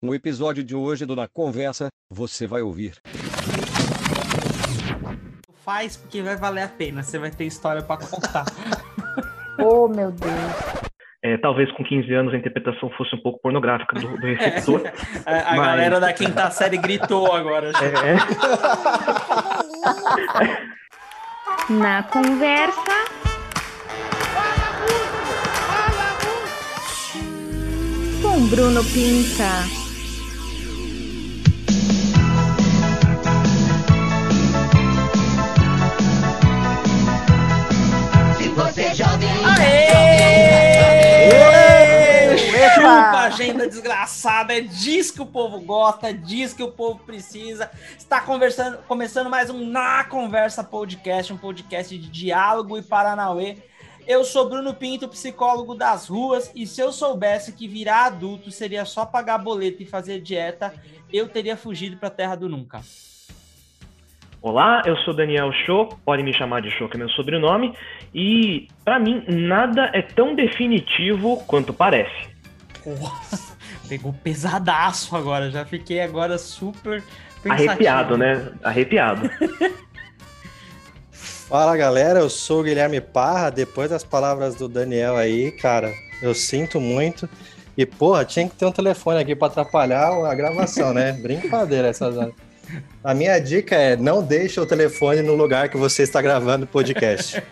No episódio de hoje do Na Conversa, você vai ouvir. Faz porque vai valer a pena, você vai ter história para contar. oh, meu Deus. É, talvez com 15 anos a interpretação fosse um pouco pornográfica do, do receptor. É, a, a mas... galera da quinta série gritou agora. É. Na conversa. Com Bruno Pinta. Agenda desgraçada, é disso que o povo gosta, é disso que o povo precisa. Está conversando, começando mais um Na Conversa Podcast, um podcast de diálogo e Paranauê. Eu sou Bruno Pinto, psicólogo das ruas, e se eu soubesse que virar adulto seria só pagar boleto e fazer dieta, eu teria fugido para a terra do nunca. Olá, eu sou Daniel Show, pode me chamar de Show, que é meu sobrenome, e para mim nada é tão definitivo quanto parece. Nossa, pegou pesadaço agora, já fiquei agora super pensativo. arrepiado, né? Arrepiado. Fala galera, eu sou o Guilherme Parra. Depois das palavras do Daniel aí, cara, eu sinto muito. E porra, tinha que ter um telefone aqui para atrapalhar a gravação, né? Brincadeira essas horas. A minha dica é não deixe o telefone no lugar que você está gravando o podcast.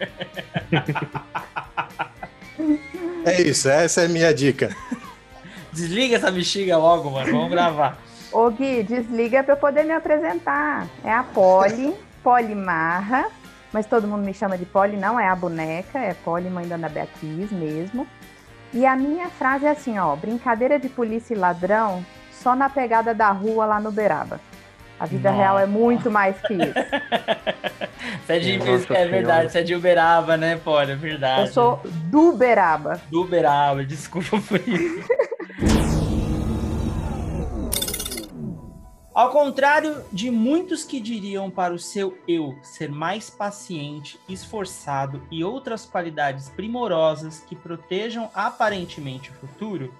é isso, essa é a minha dica. Desliga essa bexiga logo, mano. Vamos gravar. Ô Gui, desliga para eu poder me apresentar. É a Poli, Polimarra, mas todo mundo me chama de Poli, não é a boneca, é Poli, mãe da Ana Beatriz mesmo. E a minha frase é assim, ó, brincadeira de polícia e ladrão só na pegada da rua lá no Beraba. A vida Nossa. real é muito mais que isso. você é de Nossa é verdade, você é de Uberaba, né, pô? É verdade. Eu sou do Uberaba. Do Uberaba, desculpa por isso. Ao contrário de muitos que diriam para o seu eu ser mais paciente, esforçado e outras qualidades primorosas que protejam aparentemente o futuro,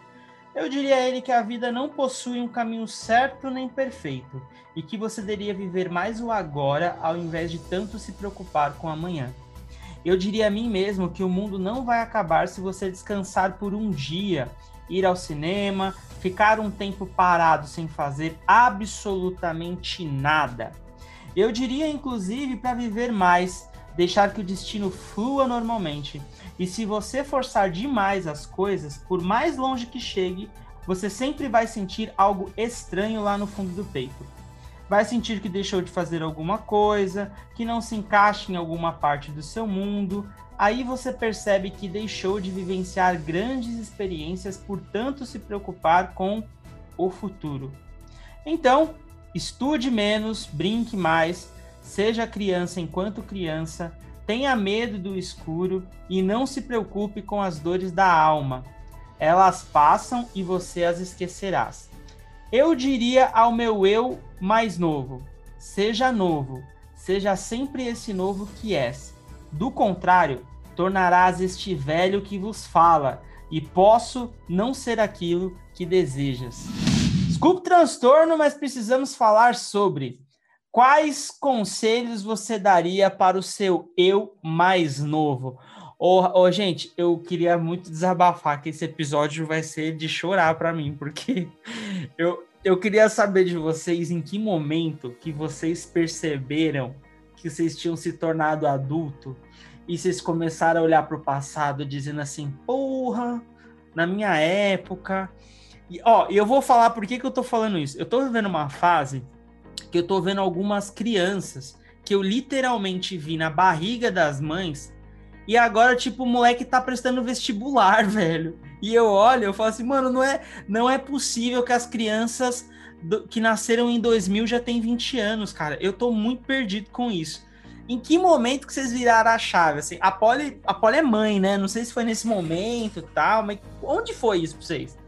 eu diria a ele que a vida não possui um caminho certo nem perfeito e que você deveria viver mais o agora ao invés de tanto se preocupar com amanhã. Eu diria a mim mesmo que o mundo não vai acabar se você descansar por um dia, ir ao cinema, ficar um tempo parado sem fazer absolutamente nada. Eu diria inclusive para viver mais, deixar que o destino flua normalmente e se você forçar demais as coisas, por mais longe que chegue, você sempre vai sentir algo estranho lá no fundo do peito. Vai sentir que deixou de fazer alguma coisa, que não se encaixa em alguma parte do seu mundo. Aí você percebe que deixou de vivenciar grandes experiências por tanto se preocupar com o futuro. Então, estude menos, brinque mais, seja criança enquanto criança, Tenha medo do escuro e não se preocupe com as dores da alma. Elas passam e você as esquecerás. Eu diria ao meu eu mais novo: seja novo, seja sempre esse novo que és. Do contrário, tornarás este velho que vos fala, e posso não ser aquilo que desejas. Desculpe o transtorno, mas precisamos falar sobre Quais conselhos você daria para o seu eu mais novo? Oh, oh, gente, eu queria muito desabafar que esse episódio vai ser de chorar para mim, porque eu, eu queria saber de vocês em que momento que vocês perceberam que vocês tinham se tornado adulto e vocês começaram a olhar para o passado dizendo assim, porra, na minha época. E, ó, eu vou falar por que, que eu tô falando isso. Eu tô vivendo uma fase que eu tô vendo algumas crianças que eu literalmente vi na barriga das mães e agora, tipo, o moleque tá prestando vestibular, velho. E eu olho, eu falo assim, mano, não é, não é possível que as crianças do, que nasceram em 2000 já têm 20 anos, cara. Eu tô muito perdido com isso. Em que momento que vocês viraram a chave? Assim, a Polly, a Polly é mãe, né? Não sei se foi nesse momento e tal, mas onde foi isso pra vocês?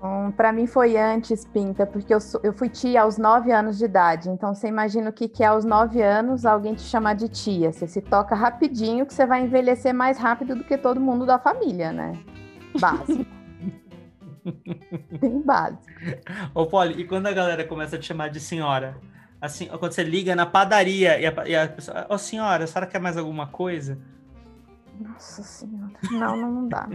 Um, para mim foi antes, Pinta, porque eu, eu fui tia aos nove anos de idade. Então você imagina o que, que é aos nove anos alguém te chamar de tia. Você se toca rapidinho que você vai envelhecer mais rápido do que todo mundo da família, né? Básico. Bem básico. Ô, Polly, e quando a galera começa a te chamar de senhora? Assim, quando você liga na padaria e a, e a pessoa, ô senhora, a senhora quer mais alguma coisa? Nossa senhora. Não, não, não dá.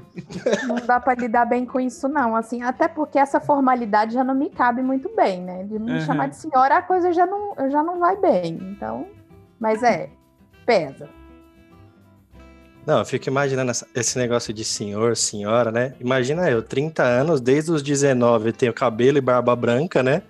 Não dá para lidar bem com isso, não. Assim, até porque essa formalidade já não me cabe muito bem, né? De me Uhum. chamar de senhora, a coisa já não, já não vai bem. Então, mas é, pesa. Não, eu fico imaginando esse negócio de senhor, senhora, né? Imagina eu, 30 anos, desde os 19, eu tenho cabelo e barba branca, né?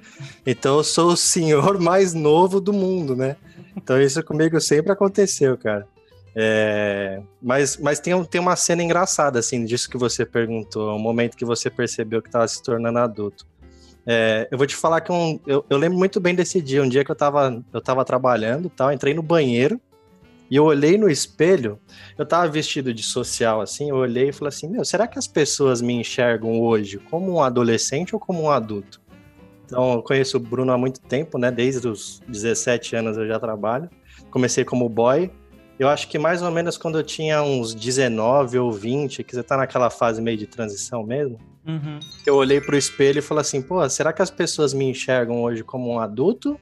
Então eu sou o senhor mais novo do mundo, né? Então isso comigo sempre aconteceu, cara. É, Mas, mas tem, tem uma cena engraçada, assim, disso que você perguntou, um momento que você percebeu que estava se tornando adulto. É, eu vou te falar que um, eu, eu lembro muito bem desse dia, um dia que eu tava, eu tava trabalhando, tal, entrei no banheiro e eu olhei no espelho eu tava vestido de social assim, eu olhei e falei assim, meu, será que as pessoas me enxergam hoje como um adolescente ou como um adulto? Então, eu conheço o Bruno há muito tempo, né? Desde os 17 anos eu já trabalho. Comecei como boy. Eu acho que mais ou menos quando eu tinha uns 19 ou 20, que você tá naquela fase meio de transição mesmo, Uhum. eu olhei pro espelho e falei assim, pô, será que as pessoas me enxergam hoje como um adulto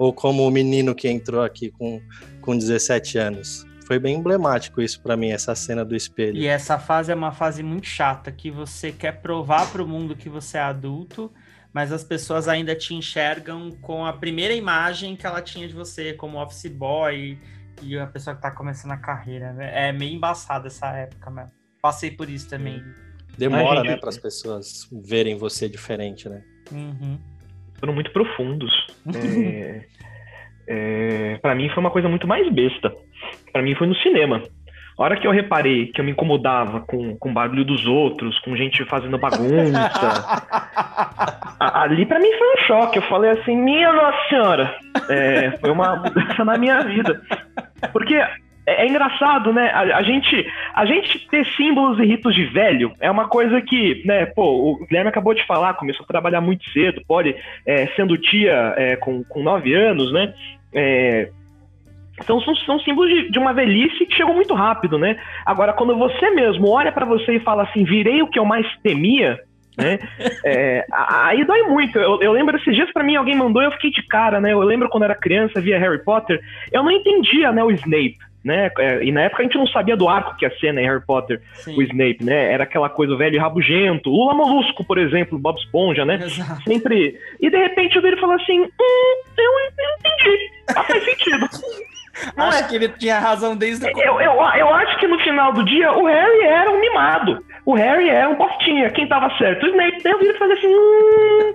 ou como o menino que entrou aqui com, com 17 anos? Foi bem emblemático isso pra mim, essa cena do espelho. E essa fase é uma fase muito chata, que você quer provar para o mundo que você é adulto, mas as pessoas ainda te enxergam com a primeira imagem que ela tinha de você, como office boy e a pessoa que tá começando a carreira. né? É meio embaçada essa época, mesmo. Passei por isso também. Demora, Ai, gente, né, para as pessoas verem você diferente, né? Uhum. Foram muito profundos. É, é, para mim foi uma coisa muito mais besta. Pra mim foi no cinema. A hora que eu reparei que eu me incomodava com, com o barulho dos outros, com gente fazendo bagunça, a- ali pra mim foi um choque. Eu falei assim, minha nossa senhora, é, foi uma mudança na minha vida. Porque é, é engraçado, né? A, a gente, a gente ter símbolos e ritos de velho é uma coisa que, né, pô, o Guilherme acabou de falar, começou a trabalhar muito cedo, pode, é, sendo tia é, com, com nove anos, né? É, são, são, são símbolos de, de uma velhice que chegou muito rápido, né? Agora, quando você mesmo olha pra você e fala assim, virei o que eu mais temia, né? É, aí dói muito. Eu, eu lembro esses dias pra mim, alguém mandou e eu fiquei de cara, né? Eu lembro quando era criança, via Harry Potter, eu não entendia, né, o Snape. Né? É, E na época a gente não sabia do arco que ia ser, né, em Harry Potter, Sim. o Snape, né? Era aquela coisa velho e rabugento. Lula Molusco, por exemplo, Bob Esponja, né? Exato. Sempre. E de repente eu vi ele falar assim: hum, eu, eu entendi. Ah, faz sentido. Não Acho é? que ele tinha razão desde o Eu, eu, eu acho que no final do dia o Harry era um mimado. O Harry era um bostinha. Quem tava certo? O Snape. Daí eu vi ele fazer assim: hum,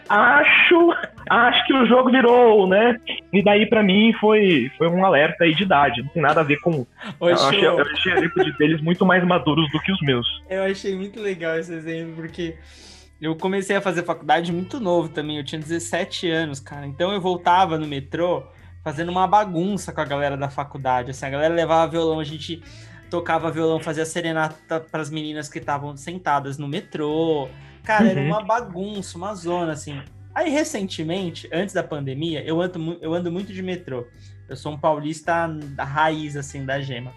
acho, acho que o jogo virou, né? E daí pra mim foi, foi um alerta aí de idade. Não tem nada a ver com. Ô, eu achei, eu achei a deles muito mais maduros do que os meus. Eu achei muito legal esse exemplo, porque eu comecei a fazer faculdade muito novo também. Eu tinha 17 anos, cara. Então eu voltava no metrô fazendo uma bagunça com a galera da faculdade. Assim, a galera levava violão, a gente tocava violão, fazia serenata para as meninas que estavam sentadas no metrô. Cara, era Uhum. uma bagunça, uma zona, assim. Aí, recentemente, antes da pandemia, eu ando, eu ando muito de metrô. Eu sou um paulista da raiz, assim, da gema.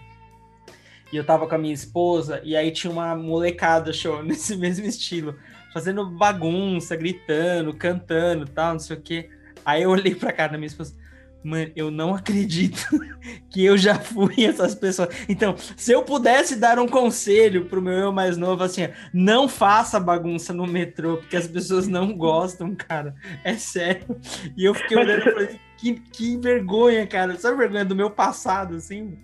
E eu tava com a minha esposa, e aí tinha uma molecada show nesse mesmo estilo, fazendo bagunça, gritando, cantando tal, não sei o quê. Aí eu olhei pra cara da minha esposa, mano, eu não acredito que eu já fui essas pessoas. Então, se eu pudesse dar um conselho pro meu eu mais novo, assim, não faça bagunça no metrô, porque as pessoas não gostam, cara. É sério. E eu fiquei olhando e falei, que, que vergonha, cara. Sabe vergonha do meu passado, assim?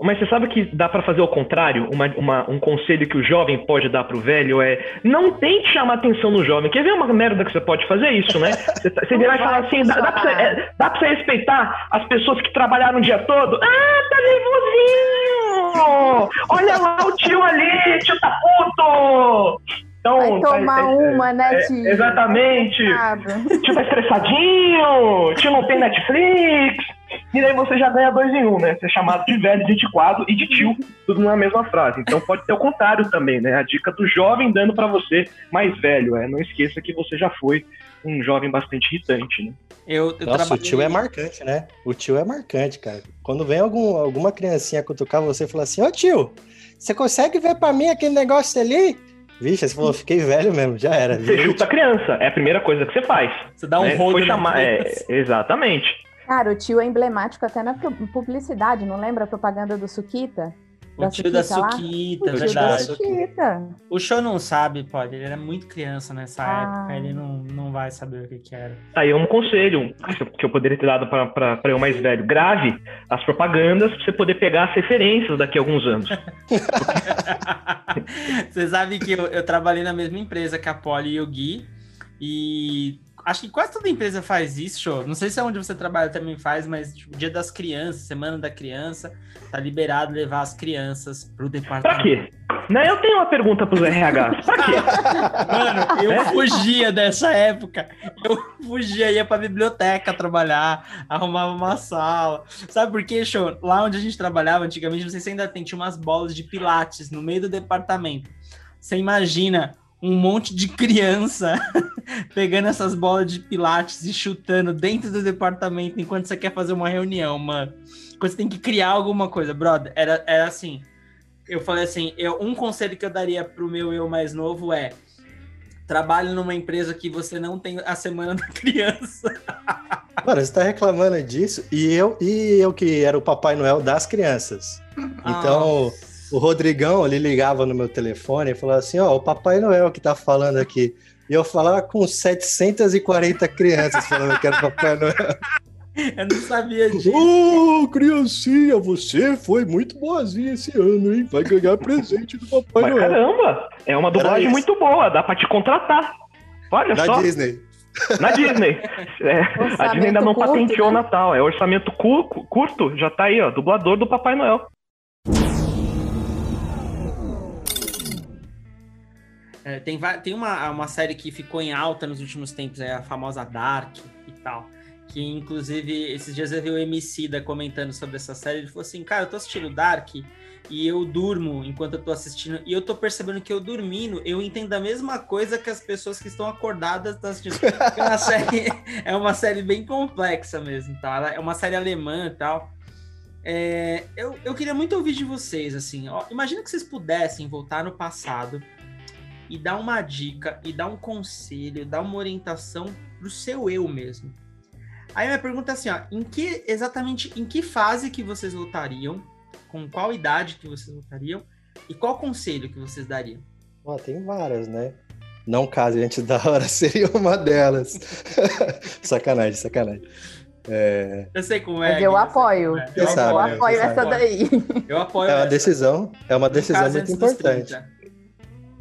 Mas você sabe que dá pra fazer o contrário? Uma, uma- um conselho que o jovem pode dar pro velho é não tente chamar atenção no jovem. Quer ver uma merda que você pode fazer isso, né? Você, você virar e falar assim, dá, dá, pra você, é, dá pra você respeitar as pessoas que trabalharam o dia todo? Ah, tá nervosinho! Olha lá o tio ali, tio tá puto! Então, Vai tomar é, é, uma, né, é, tio? exatamente. Nada. tio tá estressadinho, tio não tem Netflix. E daí você já ganha dois em um, né? Ser chamado de velho, de antiquado e de tio, tudo na mesma frase. Então pode ter o contrário também, né? A dica do jovem dando pra você mais velho, é. Não esqueça que você já foi um jovem bastante irritante, né? Eu, eu Nossa, o trabalhei- tio é marcante, né? O tio é marcante, cara. Quando vem algum, alguma criancinha cutucar você e falar assim, ô tio, você consegue ver pra mim aquele negócio ali? Vixe, você falou, fiquei velho mesmo, já era. Você chuta a criança, é a primeira coisa que você faz. Você dá um né? na chamar, é. Exatamente. Cara, o tio é emblemático até na pu- publicidade, não lembra a propaganda do Suquita? O tio da Suquita lá? O tio da. Suquita. O show não sabe, pode. Ele era muito criança nessa Ah. época, ele não, não vai saber o que, que era. Aí é um conselho que eu- poderia ter dado para eu mais velho. Grave as propagandas para você poder pegar as referências daqui a alguns anos. Você sabe que eu, eu trabalhei na mesma empresa que a Poli e o Gui, e acho que quase toda empresa faz isso, show. Não sei se é onde você trabalha também faz, mas tipo, dia das crianças, semana da criança, tá liberado levar as crianças pro Pra departamento. quê? Né? Eu tenho uma pergunta pros RH. Pra quê? Mano, eu É? fugia dessa época. Eu fugia, ia pra biblioteca trabalhar, arrumava uma sala. Sabe por quê, show? Lá onde a gente trabalhava antigamente, não sei se ainda tem, tinha umas bolas de pilates no meio do departamento. Você imagina um monte de criança pegando essas bolas de pilates e chutando dentro do departamento enquanto você quer fazer uma reunião, mano. Quando você tem que criar alguma coisa, brother. Era, era assim. Eu falei assim, eu, um conselho que eu daria pro meu eu mais novo é trabalhe numa empresa que você não tem a semana da criança. Mano, você tá reclamando disso e eu, e eu que era o Papai Noel das crianças. Então, o Rodrigão, ele ligava no meu telefone e falava assim, ó, o Papai Noel que tá falando aqui. E eu falava com 740 crianças falando que era Papai Noel. eu não sabia disso. Ô, criancinha, você foi muito boazinha esse ano, hein? Vai ganhar presente do Papai Mas Noel. caramba, é uma dublagem muito boa, dá pra te contratar. Olha Da só, Disney. na Disney. É, a Disney ainda não curto, patenteou o né? Natal. É orçamento cu- cu- curto, já tá aí, ó, dublador do Papai Noel. É, tem tem uma, uma série que ficou em alta nos últimos tempos, é a famosa Dark e tal. Que inclusive esses dias eu vi o MC da comentando sobre essa série. Ele falou assim: Cara, eu tô assistindo Dark e eu durmo enquanto eu tô assistindo. E eu tô percebendo que eu dormindo, eu entendo a mesma coisa que as pessoas que estão acordadas estão assistindo. Porque É uma série, é uma série bem complexa mesmo, tá? Ela É uma série alemã e tal. É, eu, eu queria muito ouvir de vocês, assim. Ó, imagina que vocês pudessem voltar no passado e dar uma dica, e dar um conselho, dar uma orientação pro seu eu mesmo. Aí minha pergunta é assim, ó, em que exatamente em que fase que vocês voltariam? Com qual idade que vocês voltariam? E qual conselho que vocês dariam? Ó, tem várias, né? Não case antes da hora seria uma delas. sacanagem, sacanagem. É, Eu sei como é. Mas eu apoio. é. Eu sabe, né? apoio essa daí. Eu apoio é uma essa. decisão, é uma decisão muito importante. 30.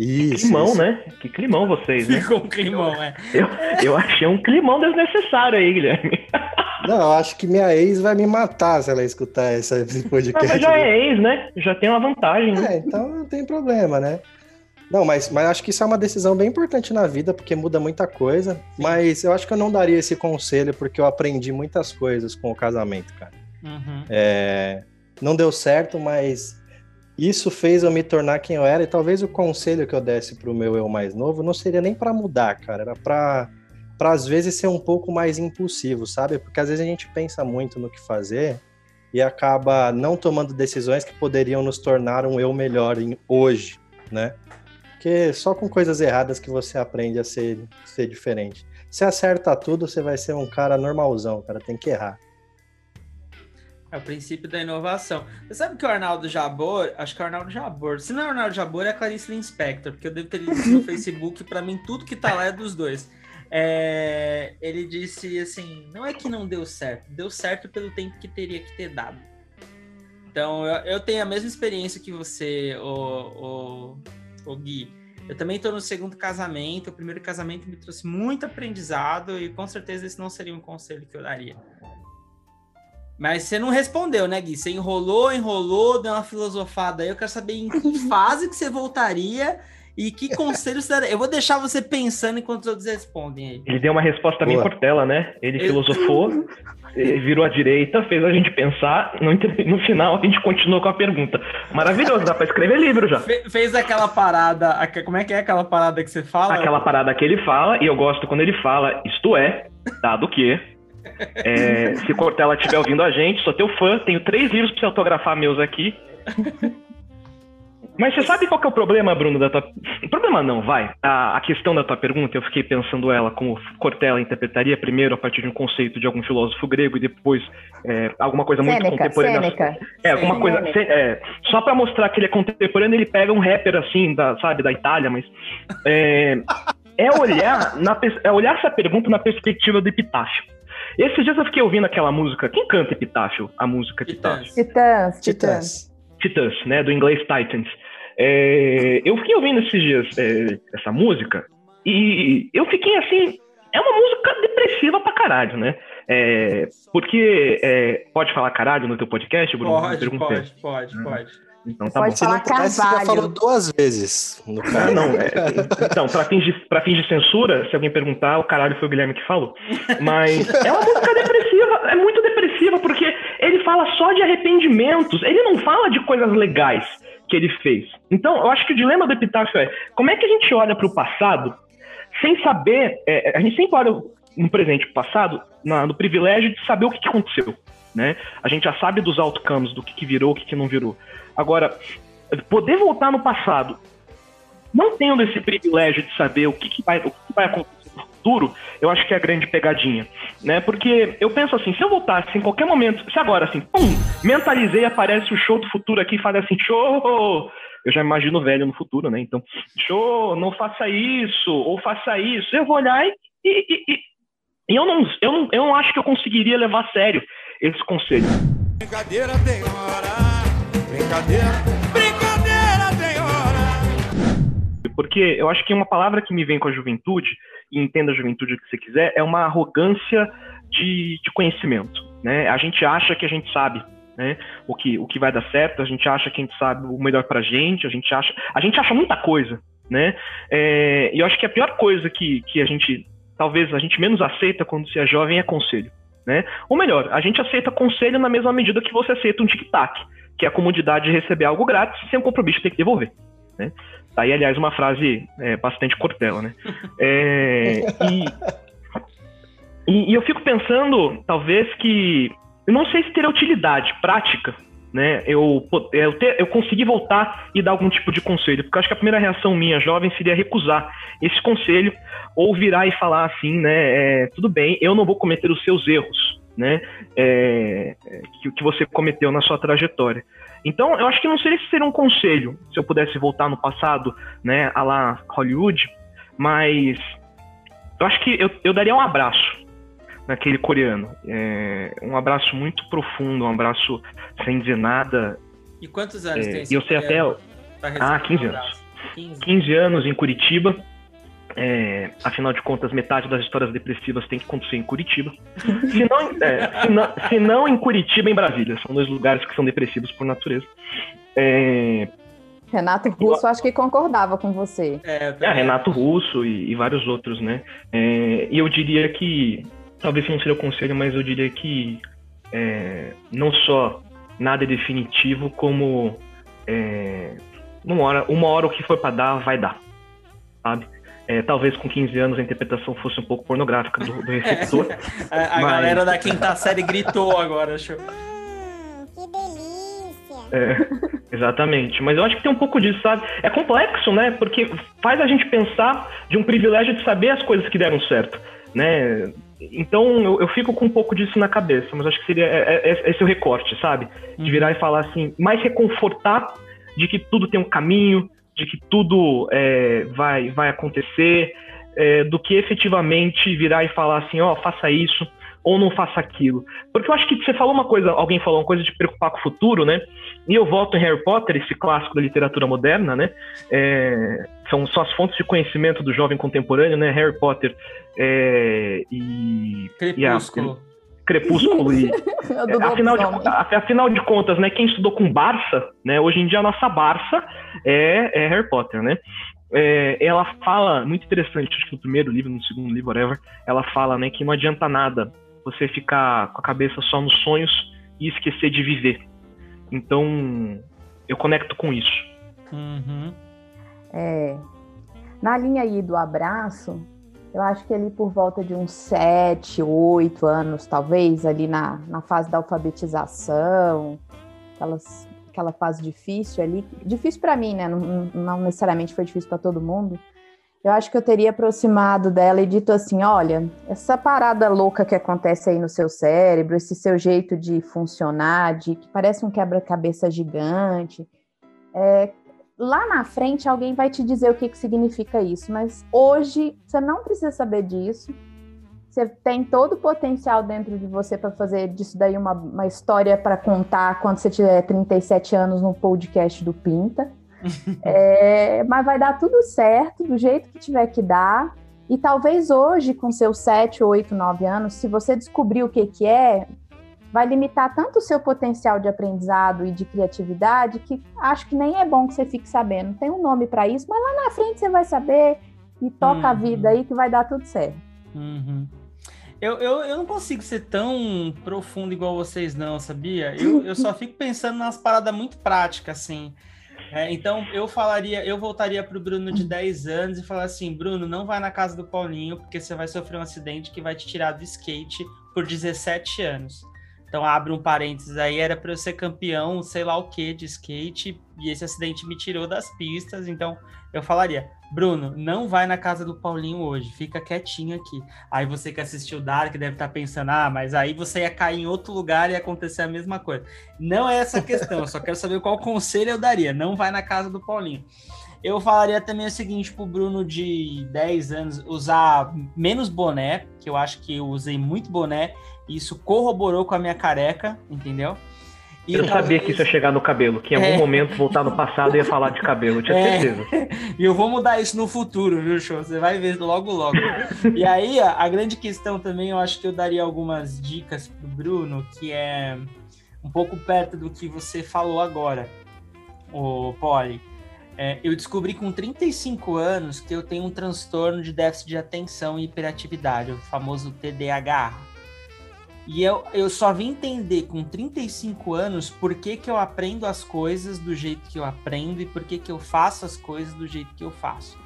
Isso. Climão, isso. né? Que climão vocês, né? Ficou um climão, é. Eu, eu achei um climão desnecessário aí, Guilherme. Não, eu acho que minha ex vai me matar se ela escutar essa- esse podcast. mas já é ex, né? Já tem uma vantagem, né? É, então não tem problema, né? Não, mas, mas acho que isso é uma decisão bem importante na vida, porque muda muita coisa. Mas eu acho que eu não daria esse conselho, porque eu aprendi muitas coisas com o casamento, cara. Uhum. É, não deu certo, mas isso fez eu me tornar quem eu era. E talvez o conselho que eu desse pro meu eu mais novo não seria nem pra mudar, cara. Era pra, pra às vezes ser um pouco mais impulsivo, sabe? Porque às vezes a gente pensa muito no que fazer e acaba não tomando decisões que poderiam nos tornar um eu melhor em hoje, né? Porque só com coisas erradas que você aprende a ser, ser diferente. Se acerta tudo, você vai ser um cara normalzão, cara. Tem que errar. É o princípio da inovação. Você sabe que o Arnaldo Jabor, acho que é o Arnaldo Jabor, se não é o Arnaldo Jabor, é a Clarice Linspector, porque eu devo ter lido no Facebook, pra mim tudo que tá lá é dos dois. É, ele disse assim, não é que não deu certo, deu certo pelo tempo que teria que ter dado. Então, eu, eu tenho a mesma experiência que você, o, o, o Gui. Eu também estou no segundo casamento. O primeiro casamento me trouxe muito aprendizado e com certeza esse não seria um conselho que eu daria. Mas você não respondeu, né, Gui? Você enrolou, enrolou, deu uma filosofada aí. Eu quero saber em que fase que você voltaria e que conselho você daria. Eu vou deixar você pensando enquanto os outros respondem aí. Ele deu uma resposta bem Boa. portela, né? Ele Eu- filosofou, virou à direita, fez a gente pensar. No, inter- no final, a gente continuou com a pergunta. Maravilhoso, dá pra escrever livro já. Fe- fez aquela parada. Como é que é aquela parada que você fala? Aquela parada que ele fala, e eu gosto quando ele fala, isto é, dado que. É, se Cortella estiver ouvindo a gente, sou teu fã, tenho três livros pra você autografar meus aqui. Mas você sabe qual que é o problema, Bruno, da tua... Problema não, vai. A, a questão da tua pergunta, eu fiquei pensando ela como Cortella interpretaria primeiro a partir de um conceito de algum filósofo grego e depois é, alguma coisa muito Sêneca, contemporânea. Sêneca. É, alguma coisa. Sêneca. é, só pra mostrar que ele é contemporâneo, ele pega um rapper assim, da, sabe, da Itália, mas. É, é olhar, na, é olhar essa pergunta na perspectiva do epitáfio. Esses dias eu fiquei ouvindo aquela música. Quem canta epitáfio? A música epitáfio? Titãs. Titãs, Titãs. Titãs. Né? Do inglês Titans. É, eu fiquei ouvindo esses dias é, essa música e eu fiquei assim. É uma música depressiva pra caralho, né? É, porque. é, pode falar caralho no teu podcast, Bruno? Pode, pode, pode, pode. Então tá Pode bom. Se não falar pudesse, já falou duas vezes no Ah, não. é, então, pra fins, de, pra fins de censura, se alguém perguntar, o caralho foi o Guilherme que falou. Mas é uma música depressiva, é muito depressiva, porque ele fala só de arrependimentos, ele não fala de coisas legais que ele fez. Então, eu acho que o dilema do Epitáfio é como é que a gente olha pro passado sem saber. é, a gente sempre olha no presente e pro passado na- no privilégio de saber o que, que aconteceu. Né? A gente já sabe dos outcomes, do que, que virou, o que, que não virou. Agora, poder voltar no passado não tendo esse privilégio de saber o que, que vai, o que vai acontecer no futuro, eu acho que é a grande pegadinha, né? Porque eu penso assim, se eu voltasse em qualquer momento, se agora assim, pum, mentalizei, aparece o show do futuro aqui e fala assim, show, eu já imagino velho no futuro, né? Então, show, não faça isso, ou faça isso, eu vou olhar e, e- e- e eu, não, eu, não, eu não acho que eu conseguiria levar a sério esse conselho. Brincadeira tem hora. Brincadeira. Brincadeira tem hora. Porque eu acho que uma palavra que me vem com a juventude, e entenda a juventude o que você quiser, é uma arrogância de, de conhecimento. Né? A gente acha que a gente sabe né? o, que, o que vai dar certo, a gente acha que a gente sabe o melhor pra gente, a gente acha. A gente acha muita coisa. Né? É, e eu acho que a pior coisa que, que a gente. Talvez a gente menos aceita quando se é jovem é conselho. Né? Ou melhor, a gente aceita conselho na mesma medida que você aceita um tic-tac, que é a comodidade de receber algo grátis sem um compromisso de ter que devolver. Né? Tá aí, aliás, uma frase é, bastante cortela, né? É, e, e, e eu fico pensando, talvez, que. Eu não sei se teria utilidade prática, né? Eu, po- eu, ter, eu conseguir voltar e dar algum tipo de conselho. Porque eu acho que a primeira reação minha, jovem, seria recusar esse conselho ou virar e falar assim, né? é, tudo bem, eu não vou cometer os seus erros, né? é, que, que você cometeu na sua trajetória. Então, eu acho que não seria se seria um conselho, se eu pudesse voltar no passado, né, a lá Hollywood, mas eu acho que eu, eu daria um abraço naquele coreano. É, um abraço muito profundo, um abraço sem dizer nada. E quantos anos É, tem esse e eu sei até. Ah, um 15 anos. abraço? 15. 15 anos em Curitiba. É, afinal de contas, metade das histórias depressivas tem que acontecer em Curitiba. Se não, é, se não, se não em Curitiba, em Brasília. São dois lugares que são depressivos por natureza. É, Renato Russo, acho que concordava com você. É, É. Renato Russo e, e vários outros, né? É, e eu diria que, talvez não seja o conselho, mas eu diria que é, não só nada é definitivo, como é, uma, hora, uma hora o que for pra dar, vai dar, sabe? É, talvez com 15 anos a interpretação fosse um pouco pornográfica do, do receptor. A, a Mas- galera da quinta série gritou agora, achou. Hum, que delícia. É, exatamente. Mas eu acho que tem um pouco disso, sabe? É complexo, né? Porque faz a gente pensar de um privilégio de saber as coisas que deram certo, né? Então eu, eu fico com um pouco disso na cabeça, mas acho que seria é- é- esse é o recorte, sabe? De virar e falar assim, mais reconfortar de que tudo tem um caminho, de que tudo é, vai, vai acontecer, é, do que efetivamente virar e falar assim, ó, faça isso ou não faça aquilo. Porque eu acho que você falou uma coisa, alguém falou uma coisa de preocupar com o futuro, né? E eu volto em Harry Potter, esse clássico da literatura moderna, né? É, são só as fontes de conhecimento do jovem contemporâneo, né? Harry Potter é, e, e a- Crepúsculo. E do é, afinal, de, afinal de contas, né, quem estudou com Barça, né, hoje em dia a nossa Barça é, é Harry Potter, né? É, ela fala, muito interessante, acho que no primeiro livro, no segundo livro, whatever, ela fala, né, que não adianta nada você ficar com a cabeça só nos sonhos e esquecer de viver. Então, eu conecto com isso. Uhum. É. Na linha aí do abraço, eu acho que ali por volta de uns 7, 8 anos, talvez, ali na, na fase da alfabetização, aquelas aquela fase difícil ali, difícil para mim, né? Não, não necessariamente foi difícil para todo mundo. Eu acho que eu teria aproximado dela e dito assim: olha, essa parada louca que acontece aí no seu cérebro, esse seu jeito de funcionar, de que parece um quebra-cabeça gigante, é, lá na frente alguém vai te dizer o que, que significa isso, mas hoje você não precisa saber disso. Você tem todo o potencial dentro de você para fazer disso daí uma, uma história para contar quando você tiver 37 anos no podcast do Pinta. é, mas vai dar tudo certo, do jeito que tiver que dar. E talvez hoje, com seus 7, 8, 9 anos, se você descobrir o que, que é, vai limitar tanto o seu potencial de aprendizado e de criatividade que acho que nem é bom que você fique sabendo. Tem um nome para isso, mas lá na frente você vai saber e toca uhum. a vida aí que vai dar tudo certo. Uhum. Eu, eu, eu não consigo ser tão profundo igual vocês, não, sabia? Eu, eu só fico pensando nas paradas muito práticas, assim. É, então, eu falaria, eu voltaria para o Bruno de 10 anos e falar assim: Bruno, não vai na casa do Paulinho, porque você vai sofrer um acidente que vai te tirar do skate por 17 anos. Então abre um parênteses aí, era para eu ser campeão, sei lá o que, de skate, e esse acidente me tirou das pistas, então eu falaria, Bruno, não vai na casa do Paulinho hoje, fica quietinho aqui. Aí você que assistiu o Dark deve estar tá pensando, ah, mas aí você ia cair em outro lugar e ia acontecer a mesma coisa. Não é essa a questão, eu só quero saber qual conselho eu daria, não vai na casa do Paulinho. Eu falaria também o seguinte pro Bruno de 10 anos, usar menos boné, que eu acho que eu usei muito boné, isso corroborou com a minha careca, entendeu? E eu sabia que isso ia chegar no cabelo, que em algum é... momento voltar no passado ia falar de cabelo, eu tinha é... certeza. E eu vou mudar isso no futuro, viu, show? Você vai ver logo, logo. e aí, a grande questão também, eu acho que eu daria algumas dicas pro Bruno, que é um pouco perto do que você falou agora, o Poli. É, eu descobri com 35 anos que eu tenho um transtorno de déficit de atenção e hiperatividade, o famoso TDAH. E eu, eu só vim entender com 35 anos por que, que eu aprendo as coisas do jeito que eu aprendo e por que, que eu faço as coisas do jeito que eu faço.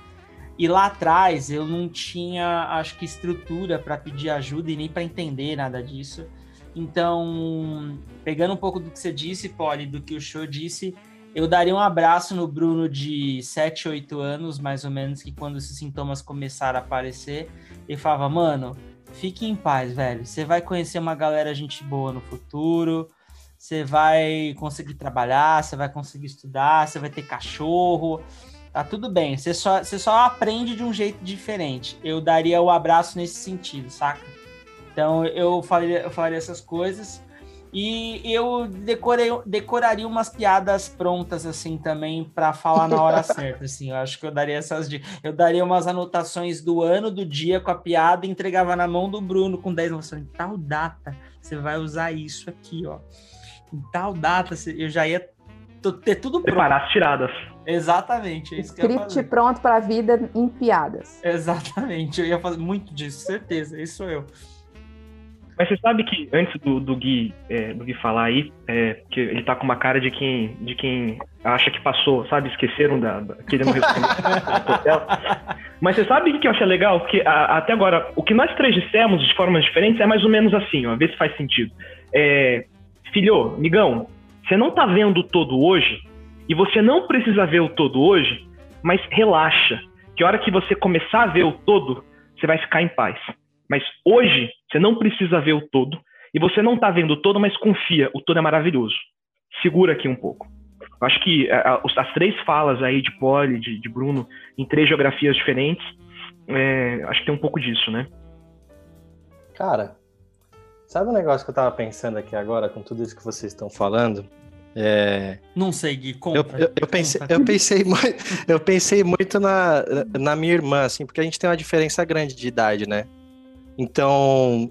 E lá atrás eu não tinha, acho que, estrutura para pedir ajuda e nem para entender nada disso. Então, pegando um pouco do que você disse, Polly, do que o show disse, eu daria um abraço no Bruno de 7, 8 anos, mais ou menos, que quando esses sintomas começaram a aparecer, e falava, mano, fique em paz, velho. Você vai conhecer uma galera gente boa no futuro. Você vai conseguir trabalhar, você vai conseguir estudar, você vai ter cachorro. Tá tudo bem. Você só, você só aprende de um jeito diferente. Eu daria o abraço nesse sentido, saca? Então eu falaria, eu falaria essas coisas. E eu decorei, decoraria umas piadas prontas, assim, também, para falar na hora certa, assim. Eu acho que eu daria essas dicas. Eu daria umas anotações do ano, do dia, com a piada, e entregava na mão do Bruno com 10 noções. Em tal data, você vai usar isso aqui, ó. Em tal data, eu já ia ter tudo pronto. Preparar as tiradas. Exatamente. É isso Script pronto para a vida em piadas. Exatamente. Eu ia fazer muito disso, certeza. Isso sou eu. Mas você sabe que antes do, do Gui, é, do Gui falar aí, é, que ele tá com uma cara de quem, de quem acha que passou, sabe? Esqueceram da, da. Mas você sabe o que eu achei legal? Que a, até agora, o que nós três dissemos de formas diferentes é mais ou menos assim, ó, ver se faz sentido. É, filho, migão, você não tá vendo o todo hoje, e você não precisa ver o todo hoje, mas relaxa, que a hora que você começar a ver o todo, você vai ficar em paz. Mas hoje, você não precisa ver o todo. E você não está vendo o todo, mas confia, o todo é maravilhoso. Segura aqui um pouco. Eu acho que é, as três falas aí de Poli, de, de Bruno, em três geografias diferentes, é, acho que tem um pouco disso, né? Cara, sabe um negócio que eu tava pensando aqui agora, com tudo isso que vocês estão falando? É... Não sei, Gui, conta. Eu, eu, eu pensei, eu, pensei, muito, eu pensei muito na, na minha irmã, assim, porque a gente tem uma diferença grande de idade, né? Então,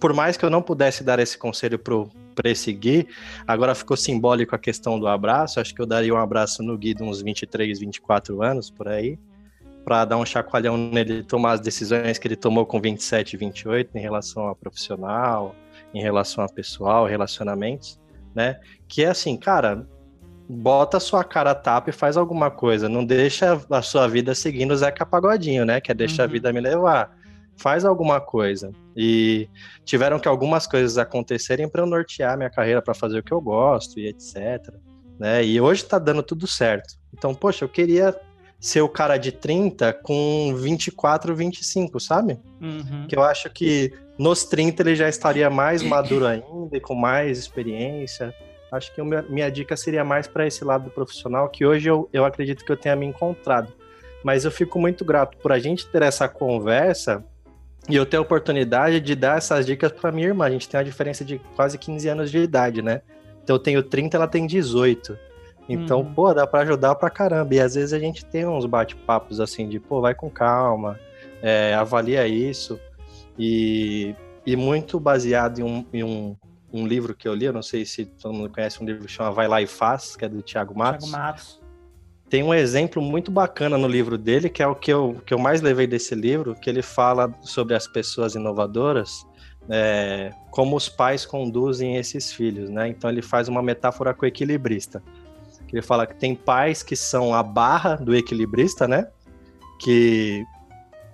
por mais que eu não pudesse dar esse conselho pro para esse Gui, agora ficou simbólico a questão do abraço. Acho que eu daria um abraço no Gui de uns 23, 24 anos por aí, para dar um chacoalhão nele tomar as decisões que ele tomou com 27, 28 em relação a profissional, em relação a pessoal, relacionamentos, né? Que é assim, cara, bota a sua cara a tapa e faz alguma coisa. Não deixa a sua vida seguindo o Zeca Pagodinho, né? Que é deixa uhum. a vida me levar faz alguma coisa. E tiveram que algumas coisas acontecerem para eu nortear minha carreira para fazer o que eu gosto e etc. né? E hoje tá dando tudo certo. Então, poxa, eu queria ser o cara de 30 com 24, 25, sabe? Uhum. Que eu acho que nos 30 ele já estaria mais maduro ainda e com mais experiência. Acho que minha, minha dica seria mais para esse lado profissional, que hoje eu, eu acredito que eu tenha me encontrado. Mas eu fico muito grato por a gente ter essa conversa e eu ter a oportunidade de dar essas dicas para minha irmã. A gente tem uma diferença de quase 15 anos de idade, né? Então eu tenho 30, ela tem 18. Então, Uhum. pô, dá pra ajudar pra caramba. E às vezes a gente tem uns bate-papos assim de, pô, vai com calma, é, avalia isso. E, e muito baseado em, um, em um, um livro que eu li, eu não sei se todo mundo conhece um livro que chama Vai Lá e Faz, que é do Thiago Matos. Thiago Matos. Tem um exemplo muito bacana no livro dele, que é o que eu, que eu mais levei desse livro, que ele fala sobre as pessoas inovadoras, é, como os pais conduzem esses filhos, né? Então ele faz uma metáfora com o equilibrista. Ele fala que tem pais que são a barra do equilibrista, né? Que,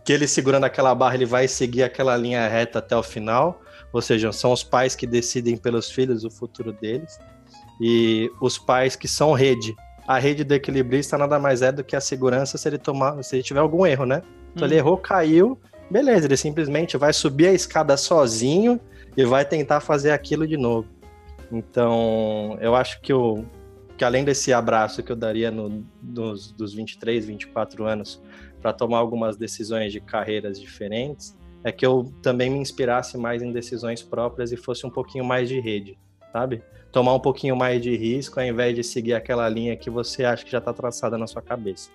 que ele segurando aquela barra, ele vai seguir aquela linha reta até o final. Ou seja, são os pais que decidem pelos filhos o futuro deles. E os pais que são rede, a rede do equilibrista nada mais é do que a segurança se ele tomar, se ele tiver algum erro, né? Então ele Hum. errou, caiu, beleza, ele simplesmente vai subir a escada sozinho e vai tentar fazer aquilo de novo. Então, eu acho que, o, que além desse abraço que eu daria no, nos, dos 23, 24 anos para tomar algumas decisões de carreiras diferentes, é que eu também me inspirasse mais em decisões próprias e fosse um pouquinho mais de rede, sabe? Tomar um pouquinho mais de risco ao invés de seguir aquela linha que você acha que já está traçada na sua cabeça.